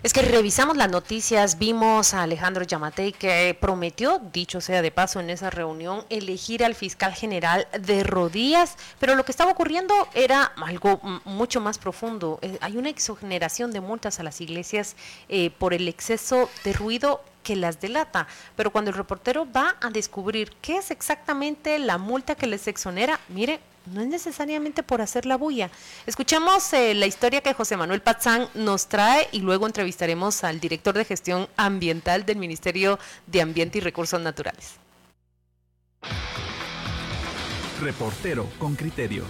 Es que revisamos las noticias, vimos a Alejandro Yamatei que prometió, dicho sea de paso en esa reunión, elegir al fiscal general de rodillas, pero lo que estaba ocurriendo era algo mucho más profundo. Eh, hay una exoneración de multas a las iglesias eh, por el exceso de ruido que las delata. Pero cuando el reportero va a descubrir qué es exactamente la multa que les exonera, mire, no es necesariamente por hacer la bulla. Escuchemos eh, la historia que José Manuel Pazán nos trae y luego entrevistaremos al director de gestión ambiental del Ministerio de Ambiente y Recursos Naturales. Reportero con criterio.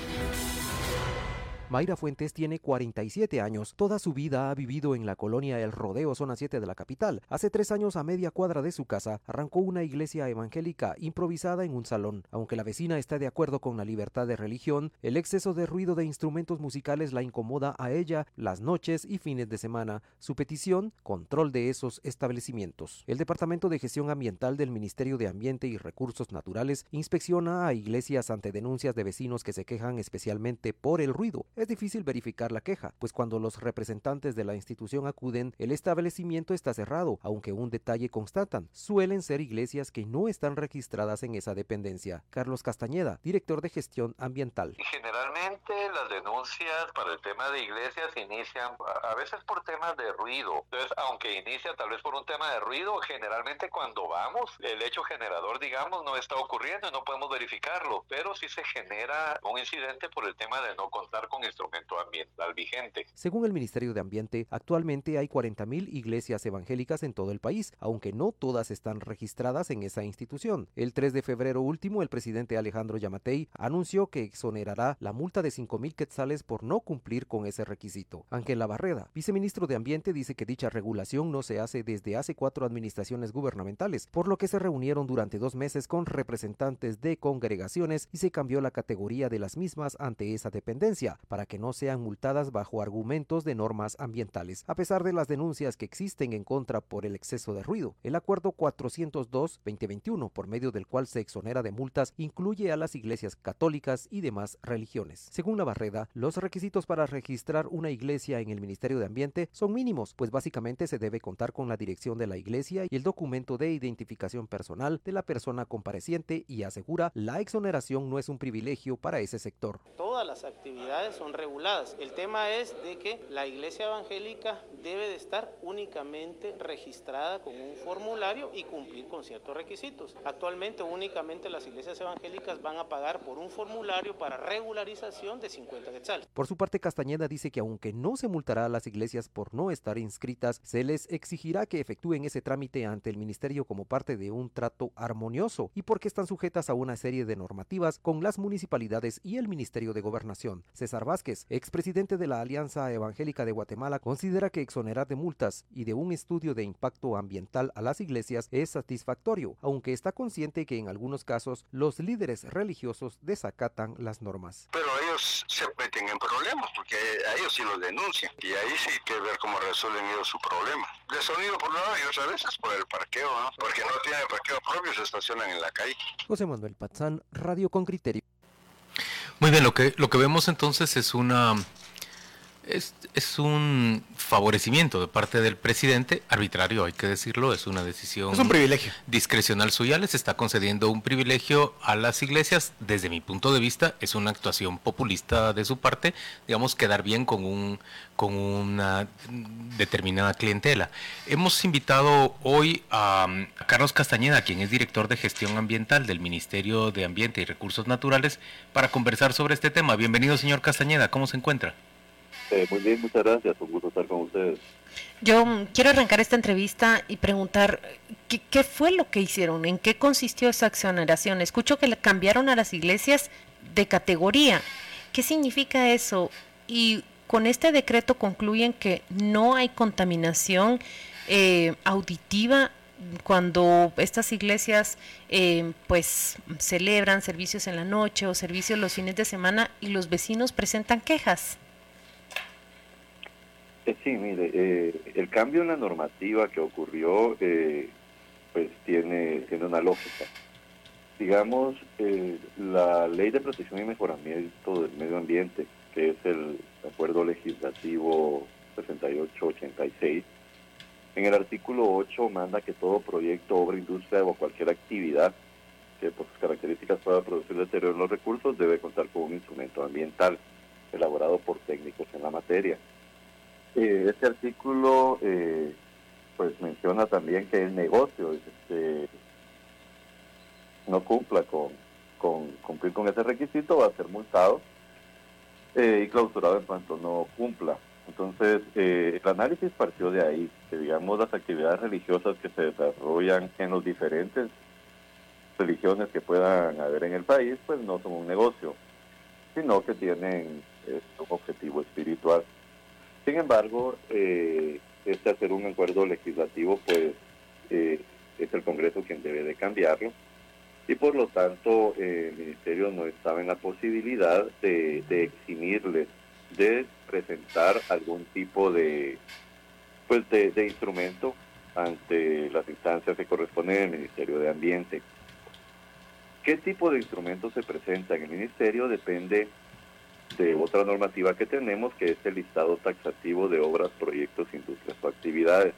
Mayra Fuentes tiene 47 años. Toda su vida ha vivido en la colonia El Rodeo, zona 7 de la capital. Hace tres años, a media cuadra de su casa, arrancó una iglesia evangélica improvisada en un salón. Aunque la vecina está de acuerdo con la libertad de religión, el exceso de ruido de instrumentos musicales la incomoda a ella las noches y fines de semana. Su petición, control de esos establecimientos. El Departamento de Gestión Ambiental del Ministerio de Ambiente y Recursos Naturales inspecciona a iglesias ante denuncias de vecinos que se quejan especialmente por el ruido. Es difícil verificar la queja, pues cuando los representantes de la institución acuden, el establecimiento está cerrado, aunque un detalle constatan, suelen ser iglesias que no están registradas en esa dependencia. Carlos Castañeda, director de gestión ambiental. Generalmente las denuncias para el tema de iglesias inician a veces por temas de ruido. Entonces, aunque inicia tal vez por un tema de ruido, generalmente cuando vamos, el hecho generador, digamos, no está ocurriendo y no podemos verificarlo, pero sí se genera un incidente por el tema de no contar con instrumento ambiental vigente. Según el Ministerio de Ambiente, actualmente hay 40.000 iglesias evangélicas en todo el país, aunque no todas están registradas en esa institución. El 3 de febrero último, el presidente Alejandro Yamatei anunció que exonerará la multa de 5.000 quetzales por no cumplir con ese requisito. Ángel Barreda, viceministro de Ambiente, dice que dicha regulación no se hace desde hace cuatro administraciones gubernamentales, por lo que se reunieron durante dos meses con representantes de congregaciones y se cambió la categoría de las mismas ante esa dependencia que no sean multadas bajo argumentos de normas ambientales, a pesar de las denuncias que existen en contra por el exceso de ruido. El acuerdo 402-2021, por medio del cual se exonera de multas, incluye a las iglesias católicas y demás religiones. Según la Barreda, los requisitos para registrar una iglesia en el Ministerio de Ambiente son mínimos, pues básicamente se debe contar con la dirección de la iglesia y el documento de identificación personal de la persona compareciente y asegura la exoneración no es un privilegio para ese sector. Todas las actividades son reguladas. El tema es de que la iglesia evangélica debe de estar únicamente registrada con un formulario y cumplir con ciertos requisitos. Actualmente únicamente las iglesias evangélicas van a pagar por un formulario para regularización de 50 quetzales. Por su parte, Castañeda dice que aunque no se multará a las iglesias por no estar inscritas, se les exigirá que efectúen ese trámite ante el ministerio como parte de un trato armonioso y porque están sujetas a una serie de normativas con las municipalidades y el Ministerio de Gobernación. César Vázquez, expresidente de la Alianza Evangélica de Guatemala, considera que exonerar de multas y de un estudio de impacto ambiental a las iglesias es satisfactorio, aunque está consciente que en algunos casos los líderes religiosos desacatan las normas. Pero ellos se meten en problemas porque a ellos sí los denuncian y ahí sí hay que ver cómo resuelven ellos su problema. De sonido por lado y otras veces por el parqueo, ¿no? porque no tienen parqueo propio, se estacionan en la calle. José Manuel Pazán, Radio con Criterio. Muy bien, lo que, lo que vemos entonces es una es, es, un favorecimiento de parte del presidente, arbitrario, hay que decirlo, es una decisión. Es un privilegio. Discrecional suya, les está concediendo un privilegio a las iglesias. Desde mi punto de vista, es una actuación populista de su parte, digamos, quedar bien con, un, con una determinada clientela. Hemos invitado hoy a, a Carlos Castañeda, quien es director de gestión ambiental del Ministerio de Ambiente y Recursos Naturales, para conversar sobre este tema. Bienvenido, señor Castañeda, ¿cómo se encuentra? Eh, muy bien, muchas gracias. Un gusto estar con ustedes. Yo quiero arrancar esta entrevista y preguntar, ¿qué, ¿qué, fue lo que hicieron? ¿En qué consistió esa exoneración? Escucho que le cambiaron a las iglesias de categoría. ¿Qué significa eso? Y con este decreto concluyen que no hay contaminación eh, auditiva cuando estas iglesias eh, pues celebran servicios en la noche o servicios los fines de semana y los vecinos presentan quejas. Eh, sí, mire, eh, el cambio en la normativa que ocurrió pues tiene, tiene una lógica. Digamos, la ley de protección y mejoramiento del medio ambiente, que es el acuerdo legislativo 6886, en el artículo 8 manda que todo proyecto, obra, industria o cualquier actividad que por sus características pueda producir deterioro en los recursos debe contar con un instrumento ambiental elaborado por técnicos en la materia. Eh, este artículo eh, pues menciona también que el negocio este, no cumpla con, cumplir con ese requisito va a ser multado eh, y clausurado en cuanto no cumpla. Entonces, eh, el análisis partió de ahí, que digamos las actividades religiosas que se desarrollan en los diferentes religiones que puedan haber en el país, pues no son un negocio, sino que tienen un objetivo espiritual. Sin embargo, eh, este hacer un acuerdo legislativo, pues es el Congreso quien debe de cambiarlo y por lo tanto el Ministerio no estaba en la posibilidad de, de eximirles de presentar algún tipo de pues de, instrumento ante las instancias que corresponden al Ministerio de Ambiente. ¿Qué tipo de instrumento se presenta en el Ministerio? Depende de otra normativa que tenemos, que es el listado taxativo de obras, proyectos, industrias o actividades.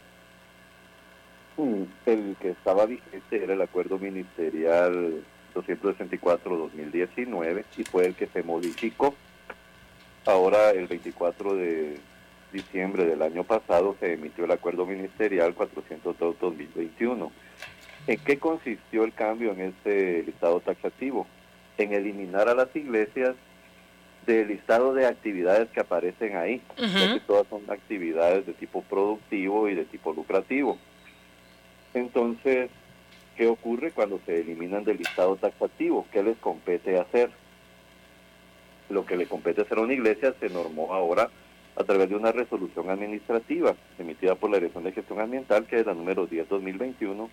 Mm, el que estaba vigente era el acuerdo ministerial 264-2019 y fue el que se modificó Ahora, el 24 de diciembre del año pasado, se emitió el acuerdo ministerial 402-2021. ¿En qué consistió el cambio en este listado taxativo? En eliminar a las iglesias del listado de actividades que aparecen ahí, que todas son actividades de tipo productivo y de tipo lucrativo. Entonces, ¿qué ocurre cuando se eliminan del listado taxativo? ¿Qué les compete hacer? lo que le compete hacer a una iglesia se normó ahora a través de una resolución administrativa emitida por la Dirección de Gestión Ambiental, que es la número 10-2021,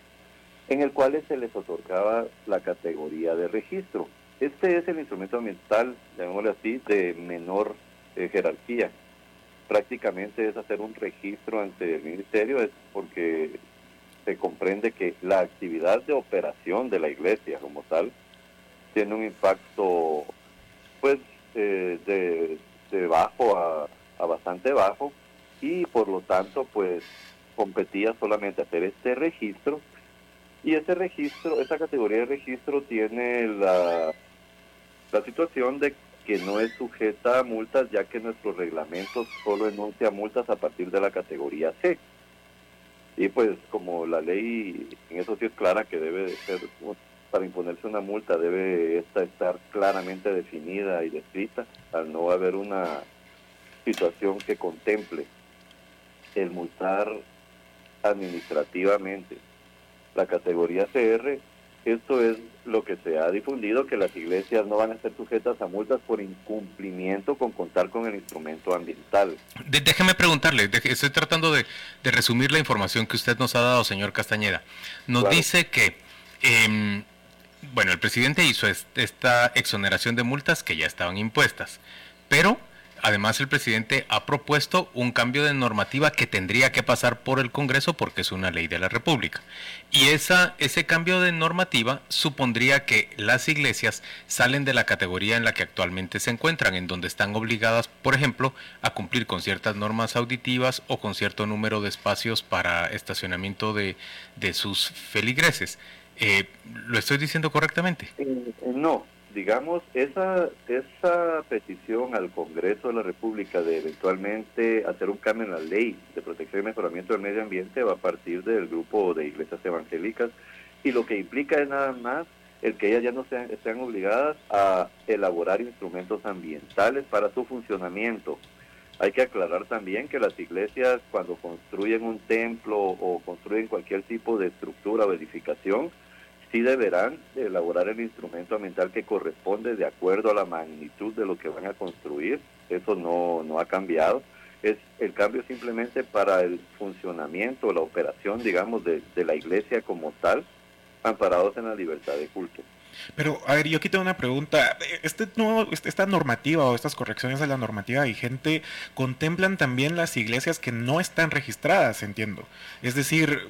en el cual se les otorgaba la categoría de registro. Este es el instrumento ambiental, llamémosle así, de menor eh, jerarquía. Prácticamente es hacer un registro ante el ministerio, es porque se comprende que la actividad de operación de la iglesia como tal tiene un impacto pues de, de, bajo a, a, bastante bajo y por lo tanto pues competía solamente hacer este registro y ese registro, esa categoría de registro tiene la, la situación de que no es sujeta a multas ya que nuestro reglamento solo enuncia multas a partir de la categoría C. Y pues como la ley en eso sí es clara que debe de ser para imponerse una multa debe esta estar claramente definida y descrita, al no haber una situación que contemple el multar administrativamente la categoría CR. Esto es lo que se ha difundido, que las iglesias no van a ser sujetas a multas por incumplimiento con contar con el instrumento ambiental. déjeme preguntarle, estoy tratando de, resumir la información que usted nos ha dado, señor Castañeda. Nos dice que em, bueno, el presidente hizo esta exoneración de multas que ya estaban impuestas, pero además el presidente ha propuesto un cambio de normativa que tendría que pasar por el Congreso porque es una ley de la República. Y esa, ese cambio de normativa supondría que las iglesias salen de la categoría en la que actualmente se encuentran, en donde están obligadas, por ejemplo, a cumplir con ciertas normas auditivas o con cierto número de espacios para estacionamiento de, de sus feligreses. Eh, ¿Lo estoy diciendo correctamente? Eh, no, digamos, esa, esa petición al Congreso de la República de eventualmente hacer un cambio en la ley de protección y mejoramiento del medio ambiente va a partir del grupo de iglesias evangélicas y lo que implica es nada más el que ellas ya no sean, estén obligadas a elaborar instrumentos ambientales para su funcionamiento. Hay que aclarar también que las iglesias cuando construyen un templo o construyen cualquier tipo de estructura o edificación, sí deberán elaborar el instrumento ambiental que corresponde de acuerdo a la magnitud de lo que van a construir. Eso no, no ha cambiado. es el cambio simplemente para el funcionamiento, la operación, digamos, de, de la iglesia como tal, amparados en la libertad de culto. Pero, a ver, yo aquí tengo una pregunta. Este nuevo, este, esta normativa o estas correcciones de la normativa vigente contemplan también las iglesias que no están registradas, entiendo. Es decir,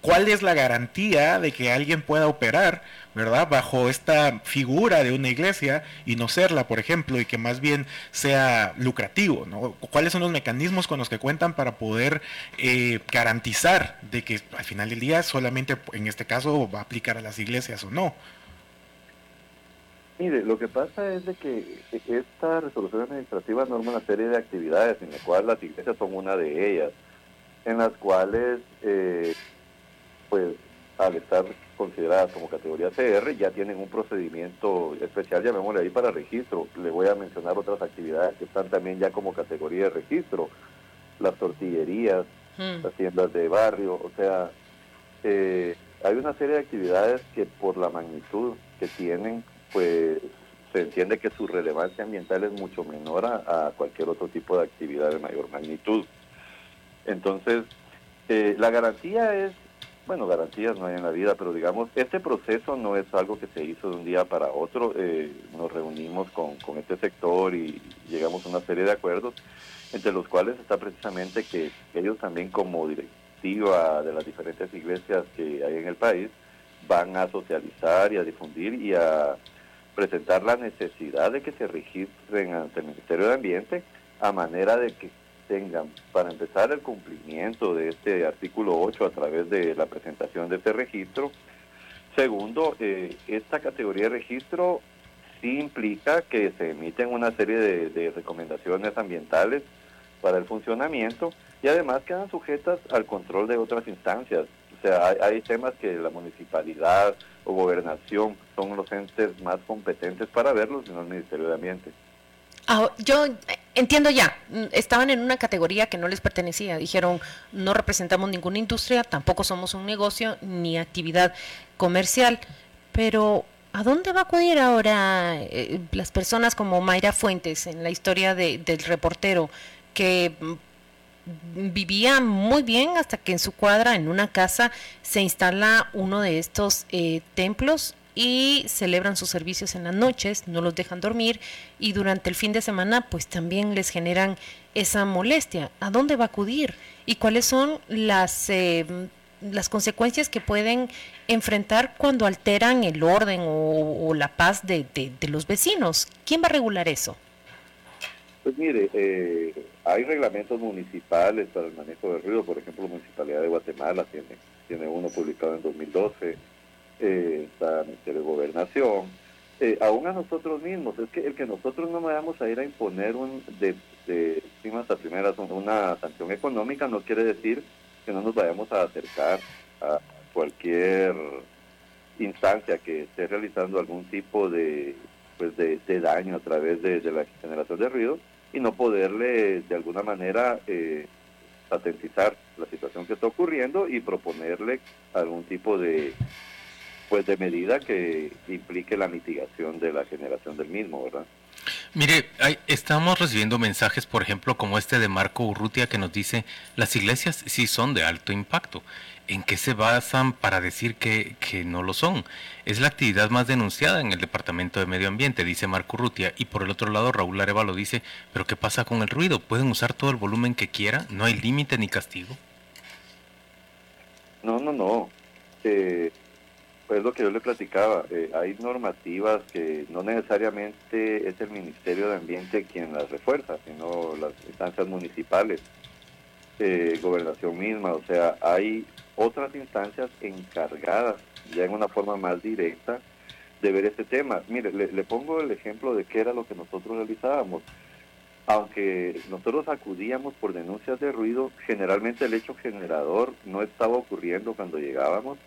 ¿cuál es la garantía de que alguien pueda operar, verdad, bajo esta figura de una iglesia y no serla, por ejemplo, y que más bien sea lucrativo? ¿no? ¿Cuáles son los mecanismos con los que cuentan para poder eh, garantizar de que al final del día solamente en este caso va a aplicar a las iglesias o no? Mire, lo que pasa es de que esta resolución administrativa norma una serie de actividades, en las cuales las iglesias son una de ellas, en las cuales, eh, pues, al estar consideradas como categoría CR, ya tienen un procedimiento especial, llamémosle ahí, para registro. Le voy a mencionar otras actividades que están también ya como categoría de registro, las tortillerías, las tiendas de barrio, o sea, eh, hay una serie de actividades que por la magnitud que tienen, pues se entiende que su relevancia ambiental es mucho menor a, cualquier otro tipo de actividad de mayor magnitud. Entonces, eh, la garantía es, bueno, garantías no hay en la vida, pero digamos, este proceso no es algo que se hizo de un día para otro. Eh, nos reunimos con, con este sector y llegamos a una serie de acuerdos, entre los cuales está precisamente que ellos también como directiva de las diferentes iglesias que hay en el país, van a socializar y a difundir y a presentar la necesidad de que se registren ante el Ministerio de Ambiente a manera de que tengan, para empezar, el cumplimiento de este artículo 8 a través de la presentación de este registro. Segundo, eh, esta categoría de registro sí implica que se emiten una serie de, recomendaciones ambientales para el funcionamiento y además quedan sujetas al control de otras instancias. O sea, hay, temas que la municipalidad, o gobernación son los entes más competentes para verlos, sino el Ministerio de Ambiente. Ah, yo entiendo ya, estaban en una categoría que no les pertenecía, dijeron no representamos ninguna industria, tampoco somos un negocio ni actividad comercial, pero ¿a dónde va a acudir ahora eh, las personas como Mayra Fuentes en la historia del reportero que vivía muy bien hasta que en su cuadra, en una casa, se instala uno de estos eh, templos y celebran sus servicios en las noches, no los dejan dormir y durante el fin de semana pues también les generan esa molestia. ¿A dónde va a acudir? ¿Y cuáles son las, eh, las consecuencias que pueden enfrentar cuando alteran el orden o, la paz de, de los vecinos? ¿Quién va a regular eso? Pues mire, eh, hay reglamentos municipales para el manejo del ruido, por ejemplo, la Municipalidad de Guatemala tiene, tiene uno publicado en 2012, eh, está el Ministerio de Gobernación, eh, aún a nosotros mismos, es que el que nosotros no vayamos a ir a imponer un de, de primas a primeras una sanción económica no quiere decir que no nos vayamos a acercar a cualquier instancia que esté realizando algún tipo de pues de, daño a través de, la generación de ruido y no poderle de alguna manera eh, atentizar la situación que está ocurriendo y proponerle algún tipo de pues de medida que implique la mitigación de la generación del mismo, ¿verdad? Mire, estamos recibiendo mensajes, por ejemplo, como este de Marco Urrutia que nos dice, las iglesias sí son de alto impacto. ¿En qué se basan para decir que, que, no lo son? Es la actividad más denunciada en el Departamento de Medio Ambiente, dice Marco Urrutia. Y por el otro lado, Raúl Arevalo dice, ¿pero qué pasa con el ruido? ¿Pueden usar todo el volumen que quieran? ¿No hay límite ni castigo? No, no, no. Eh, pues lo que yo le platicaba, eh, hay normativas que no necesariamente es el Ministerio de Ambiente quien las refuerza, sino las instancias municipales, eh, gobernación misma, o sea, hay otras instancias encargadas ya en una forma más directa de ver este tema. Mire, le, le pongo el ejemplo de qué era lo que nosotros realizábamos. Aunque nosotros acudíamos por denuncias de ruido, generalmente el hecho generador no estaba ocurriendo cuando llegábamos,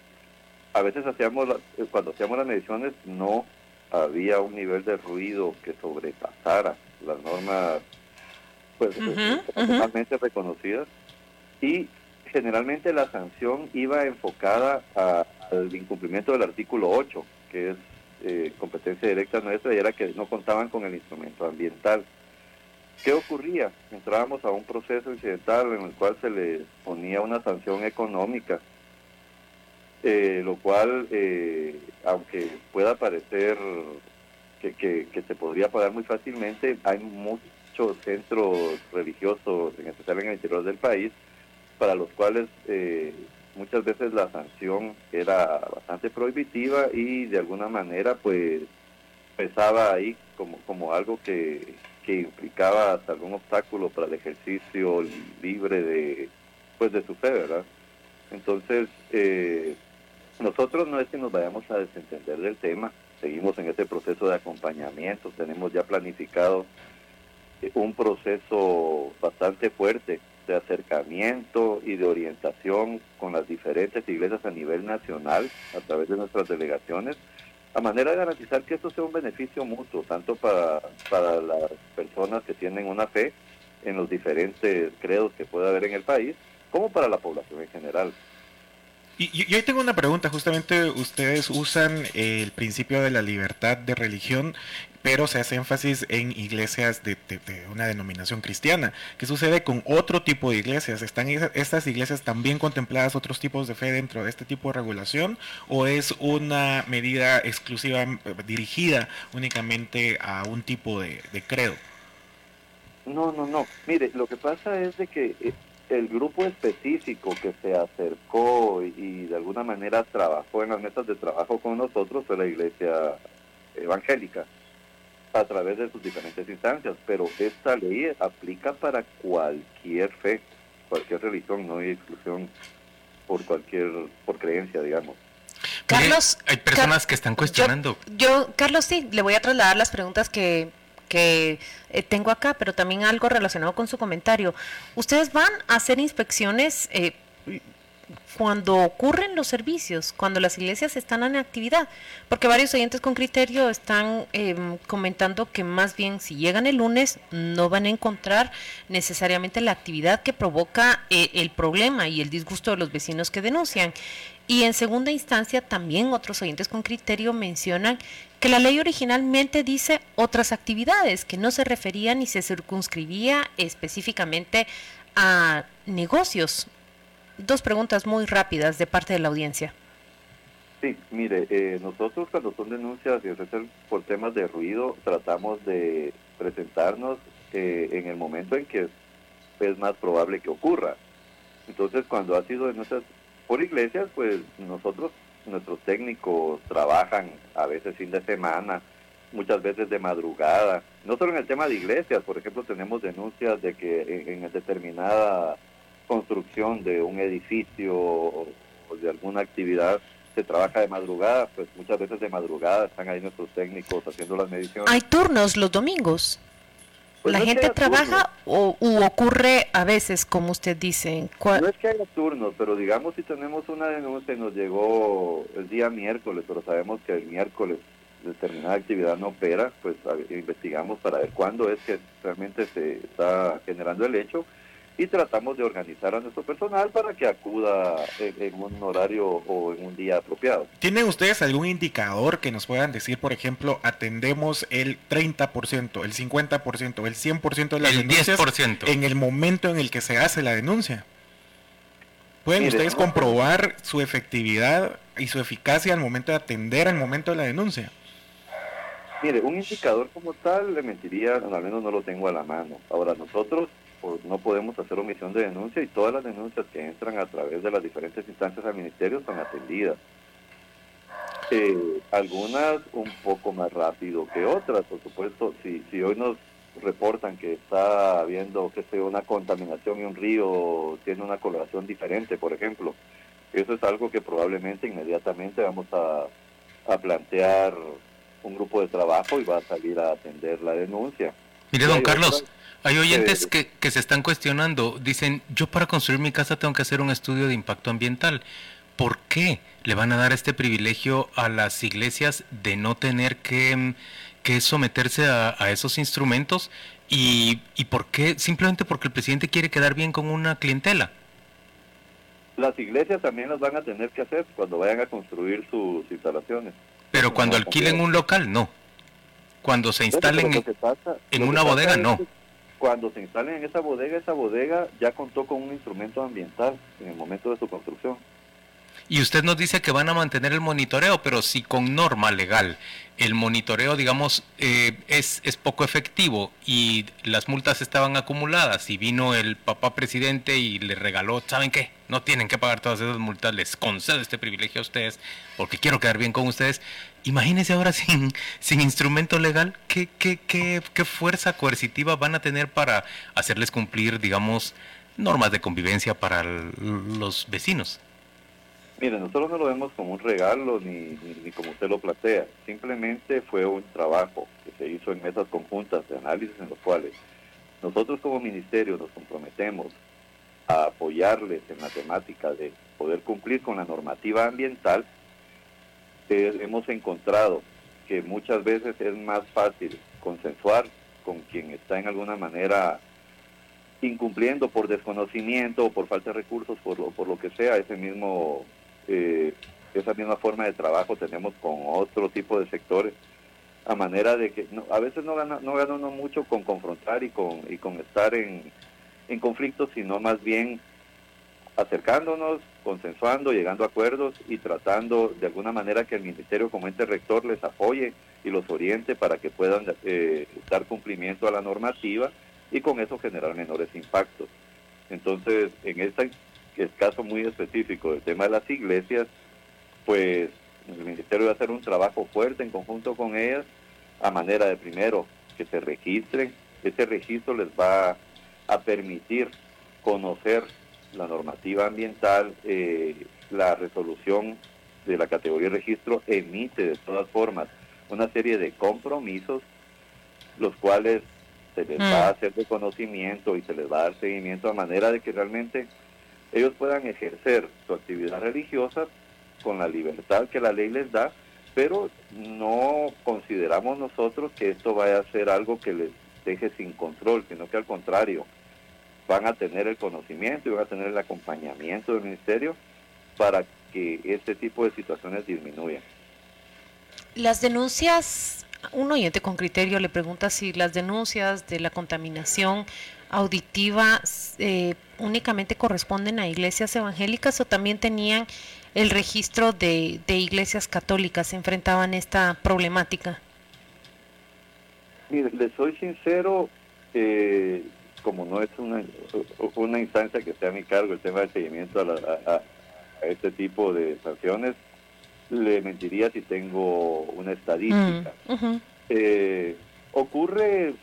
a veces hacíamos, eh, cuando hacíamos las mediciones, no había un nivel de ruido que sobrepasara las normas pues totalmente reconocidas. Y generalmente la sanción iba enfocada al incumplimiento del artículo 8 que es eh, competencia directa nuestra y era que no contaban con el instrumento ambiental. ¿Qué ocurría? Entrábamos a un proceso incidental en el cual se le ponía una sanción económica, eh, lo cual, eh, aunque pueda parecer que, que, se podría pagar muy fácilmente, hay muchos centros religiosos, en especial en el interior del país, para los cuales eh, muchas veces la sanción era bastante prohibitiva y de alguna manera pues pesaba ahí como, como algo que, que implicaba hasta algún obstáculo para el ejercicio libre de pues de su fe, ¿verdad? Entonces, eh, nosotros no es que nos vayamos a desentender del tema, seguimos en este proceso de acompañamiento, tenemos ya planificado eh, un proceso bastante fuerte de acercamiento y de orientación con las diferentes iglesias a nivel nacional a través de nuestras delegaciones, a manera de garantizar que esto sea un beneficio mutuo, tanto para, para las personas que tienen una fe en los diferentes credos que puede haber en el país, como para la población en general. Y, y, tengo una pregunta, justamente ustedes usan el principio de la libertad de religión, pero se hace énfasis en iglesias de, una denominación cristiana. ¿Qué sucede con otro tipo de iglesias? ¿Están estas iglesias también contempladas otros tipos de fe dentro de este tipo de regulación o es una medida exclusiva eh, dirigida únicamente a un tipo de, credo? No, no, no. Mire, lo que pasa es de que eh, el grupo específico que se acercó y, de alguna manera trabajó en las mesas de trabajo con nosotros fue la iglesia evangélica a través de sus diferentes instancias, pero esta ley aplica para cualquier fe, cualquier religión, no hay exclusión por cualquier, por creencia, digamos. Carlos, hay personas que están cuestionando. Yo, Carlos, sí, le voy a trasladar las preguntas que que eh, tengo acá, pero también algo relacionado con su comentario. ¿Ustedes van a hacer inspecciones eh, cuando ocurren los servicios, cuando las iglesias están en actividad? Porque varios oyentes con criterio están em, comentando que más bien si llegan el lunes no van a encontrar necesariamente la actividad que provoca eh, el problema y el disgusto de los vecinos que denuncian. Y en segunda instancia, también otros oyentes con criterio mencionan que la ley originalmente dice otras actividades, que no se refería ni se circunscribía específicamente a negocios. Dos preguntas muy rápidas de parte de la audiencia. Sí, mire, eh, nosotros cuando son denuncias y por temas de ruido, tratamos de presentarnos eh, en el momento en que es más probable que ocurra. Entonces, cuando ha sido denuncias por iglesias, pues nosotros, nuestros técnicos trabajan a veces fin de semana, muchas veces de madrugada. No solo en el tema de iglesias, por ejemplo, tenemos denuncias de que en, determinada construcción de un edificio o de alguna actividad se trabaja de madrugada, pues muchas veces de madrugada están ahí nuestros técnicos haciendo las mediciones. ¿Hay turnos los domingos? Pues ¿La gente trabaja o ocurre a veces, como usted dice? No es que haya turnos, pero digamos si tenemos una denuncia y nos llegó el día miércoles, pero sabemos que el miércoles determinada actividad no opera, pues investigamos para ver cuándo es que realmente se está generando el hecho y tratamos de organizar a nuestro personal para que acuda en, un horario o en un día apropiado. ¿Tienen ustedes algún indicador que nos puedan decir, por ejemplo, atendemos el 30%, el 50%, el 100% de las el denuncias en el momento en el que se hace la denuncia? ¿Pueden ustedes comprobar su efectividad y su eficacia al momento de atender al momento de la denuncia? Mire, un indicador como tal, le mentiría, al menos no lo tengo a la mano. Ahora, nosotros no podemos hacer omisión de denuncia y todas las denuncias que entran a través de las diferentes instancias al ministerio son atendidas. Eh, algunas un poco más rápido que otras, por supuesto, si, si hoy nos reportan que está habiendo que sea una contaminación y un río tiene una coloración diferente, por ejemplo, eso es algo que probablemente inmediatamente vamos a, a plantear un grupo de trabajo y va a salir a atender la denuncia. Mire, don Carlos, hay oyentes que, que se están cuestionando, dicen, yo para construir mi casa tengo que hacer un estudio de impacto ambiental. ¿Por qué le van a dar este privilegio a las iglesias de no tener que, que someterse a, esos instrumentos? Y, ¿Y por qué? Simplemente porque el presidente quiere quedar bien con una clientela. Las iglesias también las van a tener que hacer cuando vayan a construir sus instalaciones. Pero cuando alquilen un local, no. Cuando se instalen en una bodega, no cuando se instalen en esa bodega, esa bodega ya contó con un instrumento ambiental en el momento de su construcción. Y usted nos dice que van a mantener el monitoreo, pero si con norma legal el monitoreo, digamos, eh, es, es poco efectivo y las multas estaban acumuladas y vino el papá presidente y le regaló, ¿saben qué? No tienen que pagar todas esas multas, les concedo este privilegio a ustedes porque quiero quedar bien con ustedes. Imagínense ahora sin, sin instrumento legal, ¿qué, qué, qué, qué fuerza coercitiva van a tener para hacerles cumplir, digamos, normas de convivencia para los vecinos. Mire, nosotros no lo vemos como un regalo ni, ni, como usted lo plantea. Simplemente fue un trabajo que se hizo en mesas conjuntas de análisis en los cuales nosotros como ministerio nos comprometemos a apoyarles en la temática de poder cumplir con la normativa ambiental. Hemos encontrado que muchas veces es más fácil consensuar con quien está en alguna manera incumpliendo por desconocimiento o por falta de recursos, por lo, por lo que sea, ese mismo eh, esa misma forma de trabajo tenemos con otro tipo de sectores, a manera de que a veces no gana, no gana uno mucho con confrontar y con, y con estar en, en conflictos, sino más bien acercándonos, consensuando, llegando a acuerdos y tratando de alguna manera que el Ministerio como ente rector les apoye y los oriente para que puedan eh, dar cumplimiento a la normativa y con eso generar menores impactos. Entonces, en esta que es caso muy específico del tema de las iglesias, pues el ministerio va a hacer un trabajo fuerte en conjunto con ellas, a manera de primero que se registren. Ese registro les va a permitir conocer la normativa ambiental, eh, la resolución de la categoría de registro emite de todas formas una serie de compromisos, los cuales se les va a mm. hacer de conocimiento y se les va a dar seguimiento a manera de que realmente ellos puedan ejercer su actividad religiosa con la libertad que la ley les da, pero no consideramos nosotros que esto vaya a ser algo que les deje sin control, sino que al contrario, van a tener el conocimiento y van a tener el acompañamiento del ministerio para que este tipo de situaciones disminuyan. Las denuncias, un oyente con criterio le pregunta si las denuncias de la contaminación auditiva eh, únicamente corresponden a iglesias evangélicas o también tenían el registro de, iglesias católicas, se enfrentaban esta problemática? Mire, le soy sincero, eh, como no es una, una instancia que esté a mi cargo el tema del seguimiento a, este tipo de sanciones, le mentiría si tengo una estadística. Mm, eh, ocurre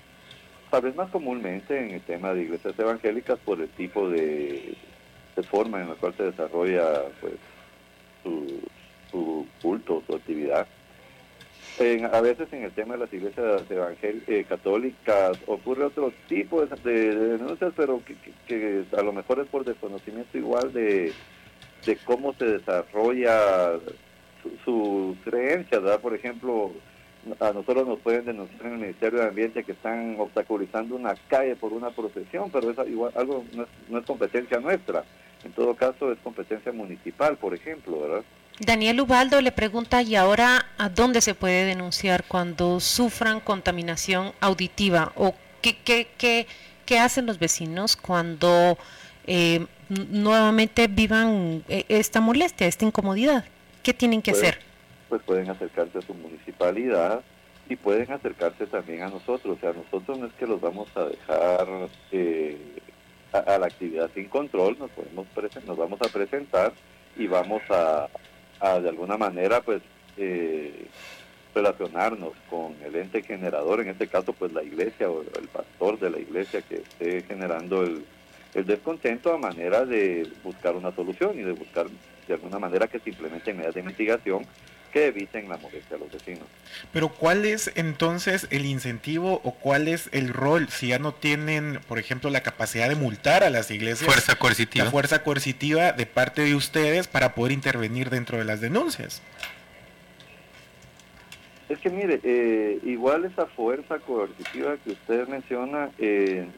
tal vez más comúnmente en el tema de iglesias evangélicas por el tipo de, forma en la cual se desarrolla pues su, culto, su actividad. A veces en el tema de las iglesias eh, católicas ocurre otro tipo de, denuncias, pero que, a lo mejor es por desconocimiento igual de, cómo se desarrolla su creencias, ¿verdad? Por ejemplo, a nosotros nos pueden denunciar en el Ministerio de Ambiente que están obstaculizando una calle por una procesión, pero es igual, algo no es, competencia nuestra. En todo caso es competencia municipal, por ejemplo, ¿verdad? Daniel Ubaldo le pregunta, ¿y ahora a dónde se puede denunciar cuando sufran contaminación auditiva? ¿O qué, qué, qué, qué hacen los vecinos cuando eh, nuevamente vivan eh, esta molestia, esta incomodidad? ¿Qué tienen que hacer? pues pueden acercarse a su municipalidad y pueden acercarse también a nosotros. O sea, nosotros no es que los vamos a dejar eh, a, la actividad sin control, nos, podemos nos vamos a presentar y vamos a, de alguna manera pues eh, relacionarnos con el ente generador, en este caso pues la iglesia o el pastor de la iglesia que esté generando el, el descontento a manera de buscar una solución y de buscar de alguna manera que se implementen medidas de mitigación que eviten la molestia a los vecinos. Pero ¿cuál es entonces el incentivo o cuál es el rol si ya no tienen, por ejemplo, la capacidad de multar a las iglesias? Fuerza coercitiva. La fuerza coercitiva de parte de ustedes para poder intervenir dentro de las denuncias. Es que mire, eh, igual esa fuerza coercitiva que usted menciona, eh,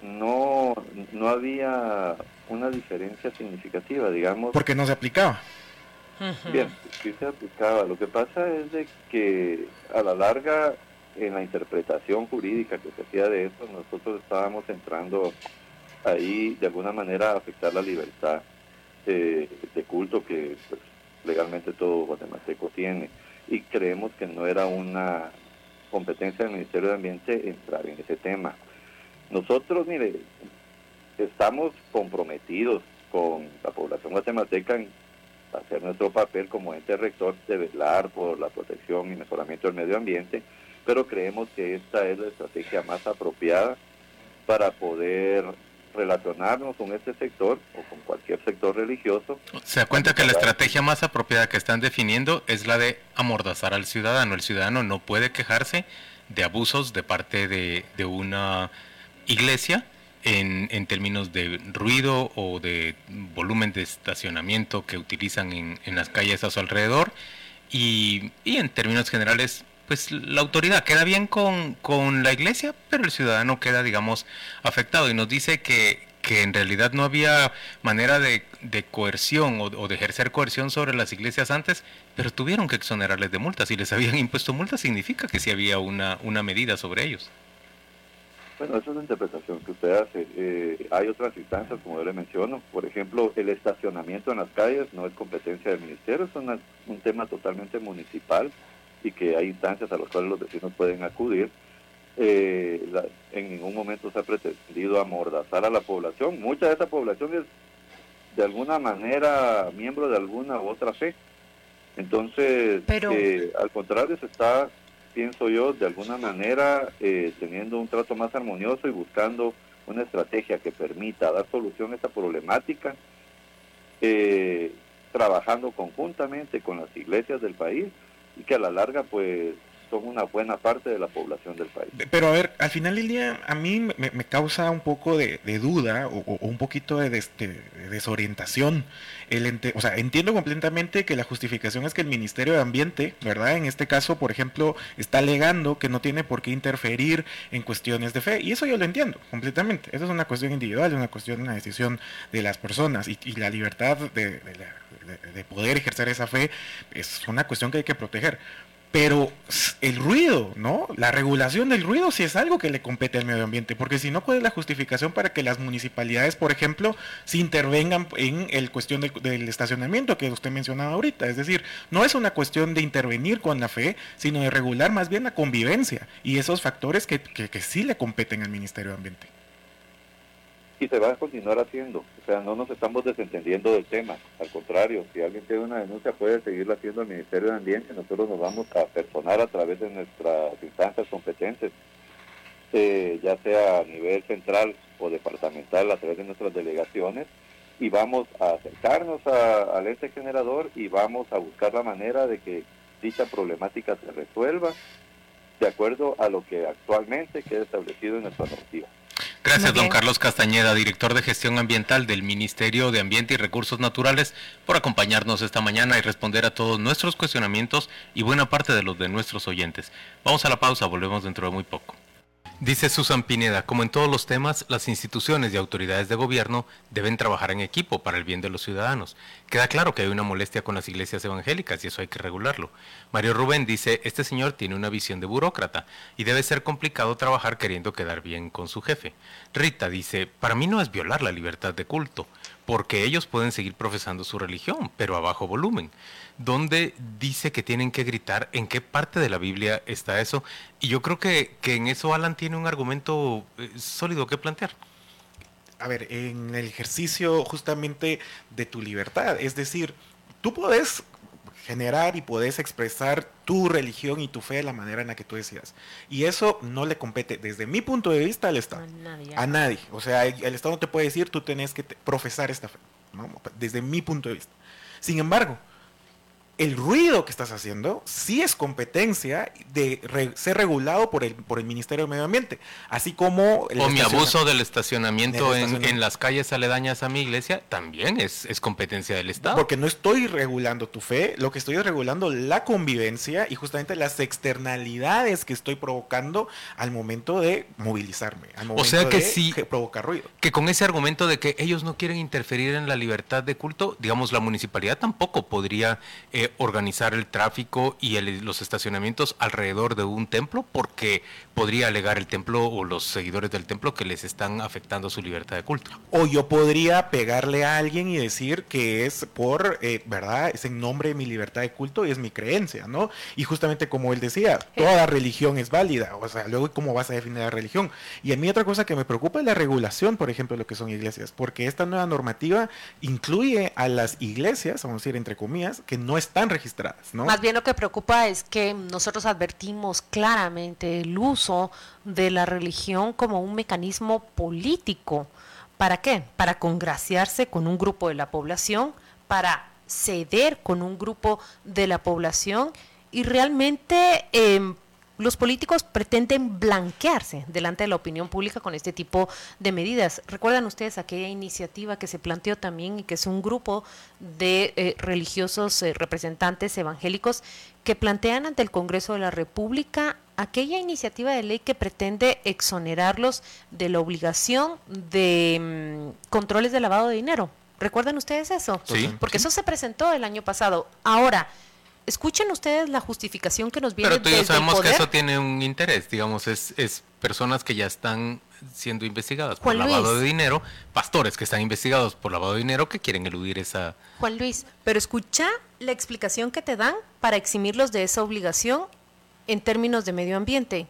no, no había una diferencia significativa, digamos. Porque no se aplicaba. Bien, sí se aplicaba. Lo que pasa es de que a la larga en la interpretación jurídica que se hacía de eso, nosotros estábamos entrando ahí de alguna manera a afectar la libertad de culto que pues, legalmente todo guatemalteco tiene. Y creemos que no era una competencia del Ministerio de Ambiente entrar en ese tema. Nosotros, mire, estamos comprometidos con la población guatemalteca en hacer nuestro papel como ente rector de velar por la protección y mejoramiento del medio ambiente, pero creemos que esta es la estrategia más apropiada para poder relacionarnos con este sector o con cualquier sector religioso. Se da cuenta que la estrategia más apropiada que están definiendo es la de amordazar al ciudadano. El ciudadano no puede quejarse de abusos de parte de, una iglesia en, términos de ruido o de volumen de estacionamiento que utilizan en, las calles a su alrededor y, y en términos generales pues la autoridad queda bien con, la iglesia, pero el ciudadano queda, digamos, afectado y nos dice que, que en realidad no había manera de, coerción o, de ejercer coerción sobre las iglesias antes, pero tuvieron que exonerarles de multas. Si les habían impuesto multas, significa que sí había una, una medida sobre ellos. Bueno, esa es la interpretación que usted hace. Eh, hay otras instancias, como yo le menciono. Por ejemplo, el estacionamiento en las calles no es competencia del ministerio, es un tema totalmente municipal y que hay instancias a las cuales los vecinos pueden acudir. Eh, en ningún momento se ha pretendido amordazar a la población. Mucha de esa población es de alguna manera miembro de alguna u otra fe. Entonces, eh, al contrario, se está, pienso yo, de alguna manera eh, teniendo un trato más armonioso y buscando una estrategia que permita dar solución a esta problemática, trabajando conjuntamente con las iglesias del país y que a la larga pues son una buena parte de la población del país. Pero a ver, al final del día a mí me, causa un poco de, duda o, un poquito de, desorientación. El o sea, entiendo completamente que la justificación es que el Ministerio de Ambiente, ¿verdad? En este caso, por ejemplo, está alegando que no tiene por qué interferir en cuestiones de fe. Y eso yo lo entiendo completamente. Eso es una cuestión individual, es una cuestión, una decisión de las personas. Y, la libertad de poder ejercer esa fe es una cuestión que hay que proteger pero el ruido, ¿no? La regulación del ruido sí es algo que le compete al medio ambiente, porque si no, ¿cuál es la justificación para que las municipalidades, por ejemplo, se intervengan en el cuestión del, estacionamiento que usted mencionaba ahorita? Es decir, no es una cuestión de intervenir con la fe, sino de regular más bien la convivencia y esos factores que, que, que sí le competen al Ministerio de Ambiente y se va a continuar haciendo. O sea, no nos estamos desentendiendo del tema. Al contrario, si alguien tiene una denuncia puede seguirla haciendo al Ministerio de Ambiente. Nosotros nos vamos a personar a través de nuestras instancias competentes, eh, ya sea a nivel central o departamental a través de nuestras delegaciones y vamos a acercarnos al ente generador y vamos a buscar la manera de que dicha problemática se resuelva de acuerdo a lo que actualmente queda establecido en nuestra normativa. Gracias, don Carlos Castañeda, director de gestión ambiental del Ministerio de Ambiente y Recursos Naturales, por acompañarnos esta mañana y responder a todos nuestros cuestionamientos y buena parte de los de nuestros oyentes. Vamos a la pausa, volvemos dentro de muy poco. Dice Susan Pineda, como en todos los temas, las instituciones y autoridades de gobierno deben trabajar en equipo para el bien de los ciudadanos. Queda claro que hay una molestia con las iglesias evangélicas y eso hay que regularlo. Mario Rubén dice, este señor tiene una visión de burócrata y debe ser complicado trabajar queriendo quedar bien con su jefe. Rita dice, para mí no es violar la libertad de culto, porque ellos pueden seguir profesando su religión, pero a bajo volumen. ¿Dónde dice que tienen que gritar? ¿En qué parte de la Biblia está eso? Y yo creo que, en eso Alan tiene un argumento eh, sólido que plantear. A ver, en el ejercicio justamente de tu libertad, es decir, tú puedes generar y puedes expresar tu religión y tu fe de la manera en la que tú decidas. Y eso no le compete, desde mi punto de vista, al Estado. A nadie. O sea, el Estado no te puede decir, tú tenés que profesar esta fe. Desde mi punto de vista. Sin embargo, el ruido que estás haciendo sí es competencia de ser regulado por el, por el Ministerio de Medio Ambiente, así como... o mi abuso del estacionamiento, En, las calles aledañas a mi iglesia también es, es, competencia del Estado. Porque no estoy regulando tu fe, lo que estoy es regulando la convivencia y justamente las externalidades que estoy provocando al momento de movilizarme, al momento o sea que de sí, provocar ruido. Que con ese argumento de que ellos no quieren interferir en la libertad de culto, digamos, la municipalidad tampoco podría... Eh, organizar el tráfico y los estacionamientos alrededor de un templo porque podría alegar el templo o los seguidores del templo que les están afectando su libertad de culto. O yo podría pegarle a alguien y decir que es por, eh, ¿verdad? Es en nombre de mi libertad de culto y es mi creencia, ¿no? Y justamente como él decía, toda religión es válida, o sea, luego cómo vas a definir la religión. Y a mí otra cosa que me preocupa es la regulación, por ejemplo, de lo que son iglesias, porque esta nueva normativa incluye a las iglesias, vamos a decir entre comillas, que no están registradas, ¿no? Más bien lo que preocupa es que nosotros advertimos claramente el uso de la religión como un mecanismo político. ¿Para qué? Para congraciarse con un grupo de la población, para ceder con un grupo de la población y realmente eh, los políticos pretenden blanquearse delante de la opinión pública con este tipo de medidas. ¿Recuerdan ustedes aquella iniciativa que se planteó también y que es un grupo de eh, religiosos eh, representantes evangélicos que plantean ante el Congreso de la República aquella iniciativa de ley que pretende exonerarlos de la obligación de mm, controles de lavado de dinero? ¿Recuerdan ustedes eso? Sí. Porque eso se presentó el año pasado. Ahora, escuchen ustedes la justificación que nos viene Pero tú ya sabemos que eso tiene un interés, digamos, es, es personas que ya están siendo investigadas por lavado de dinero, pastores que están investigados por lavado de dinero que quieren eludir esa... Juan Luis, pero escucha la explicación que te dan para eximirlos de esa obligación en términos de medio ambiente.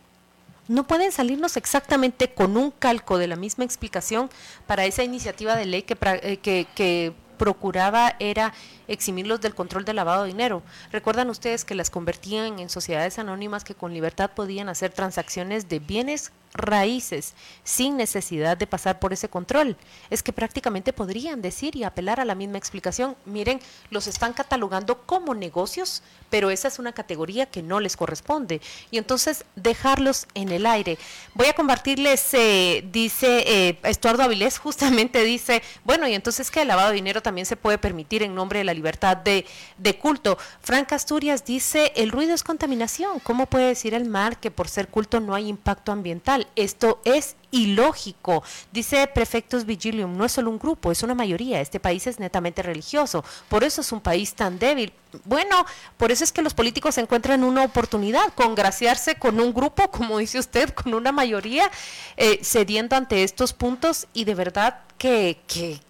No pueden salirnos exactamente con un calco de la misma explicación para esa iniciativa de ley que, eh, que, que procuraba era eximirlos del control del lavado de dinero. Recuerdan ustedes que las convertían en sociedades anónimas que con libertad podían hacer transacciones de bienes raíces sin necesidad de pasar por ese control. Es que prácticamente podrían decir y apelar a la misma explicación, miren, los están catalogando como negocios, pero esa es una categoría que no les corresponde. Y entonces dejarlos en el aire. Voy a compartirles, eh, dice eh, Estuardo Avilés, justamente dice, bueno, y entonces que el lavado de dinero también se puede permitir en nombre de la libertad de, de culto. Frank Asturias dice, el ruido es contaminación. ¿Cómo puede decir el mar que por ser culto no hay impacto ambiental? Esto es ilógico. Dice Prefectus Vigilium, no es solo un grupo, es una mayoría. Este país es netamente religioso. Por eso es un país tan débil. Bueno, por eso es que los políticos encuentran una oportunidad, congraciarse con un grupo, como dice usted, con una mayoría, eh, cediendo ante estos puntos y de verdad que, que,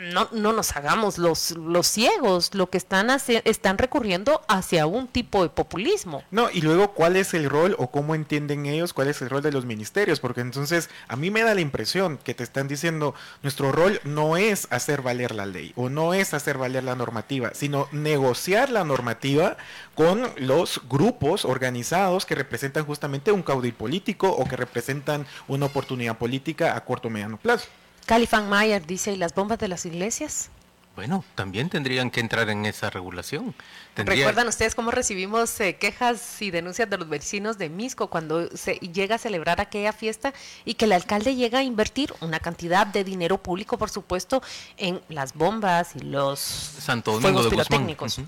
no, no nos hagamos los, los ciegos, lo que están, están recurriendo hacia un tipo de populismo. No, y luego cuál es el rol o cómo entienden ellos cuál es el rol de los ministerios, porque entonces a mí me da la impresión que te están diciendo, nuestro rol no es hacer valer la ley o no es hacer valer la normativa, sino negociar la normativa con los grupos organizados que representan justamente un caudil político o que representan una oportunidad política a corto o mediano plazo. Califan Mayer dice, ¿y las bombas de las iglesias? Bueno, también tendrían que entrar en esa regulación. ¿Recuerdan ustedes cómo recibimos eh, quejas y denuncias de los vecinos de Misco cuando se llega a celebrar aquella fiesta y que el alcalde llega a invertir una cantidad de dinero público, por supuesto, en las bombas y los Santo Domingo fuegos pirotécnicos?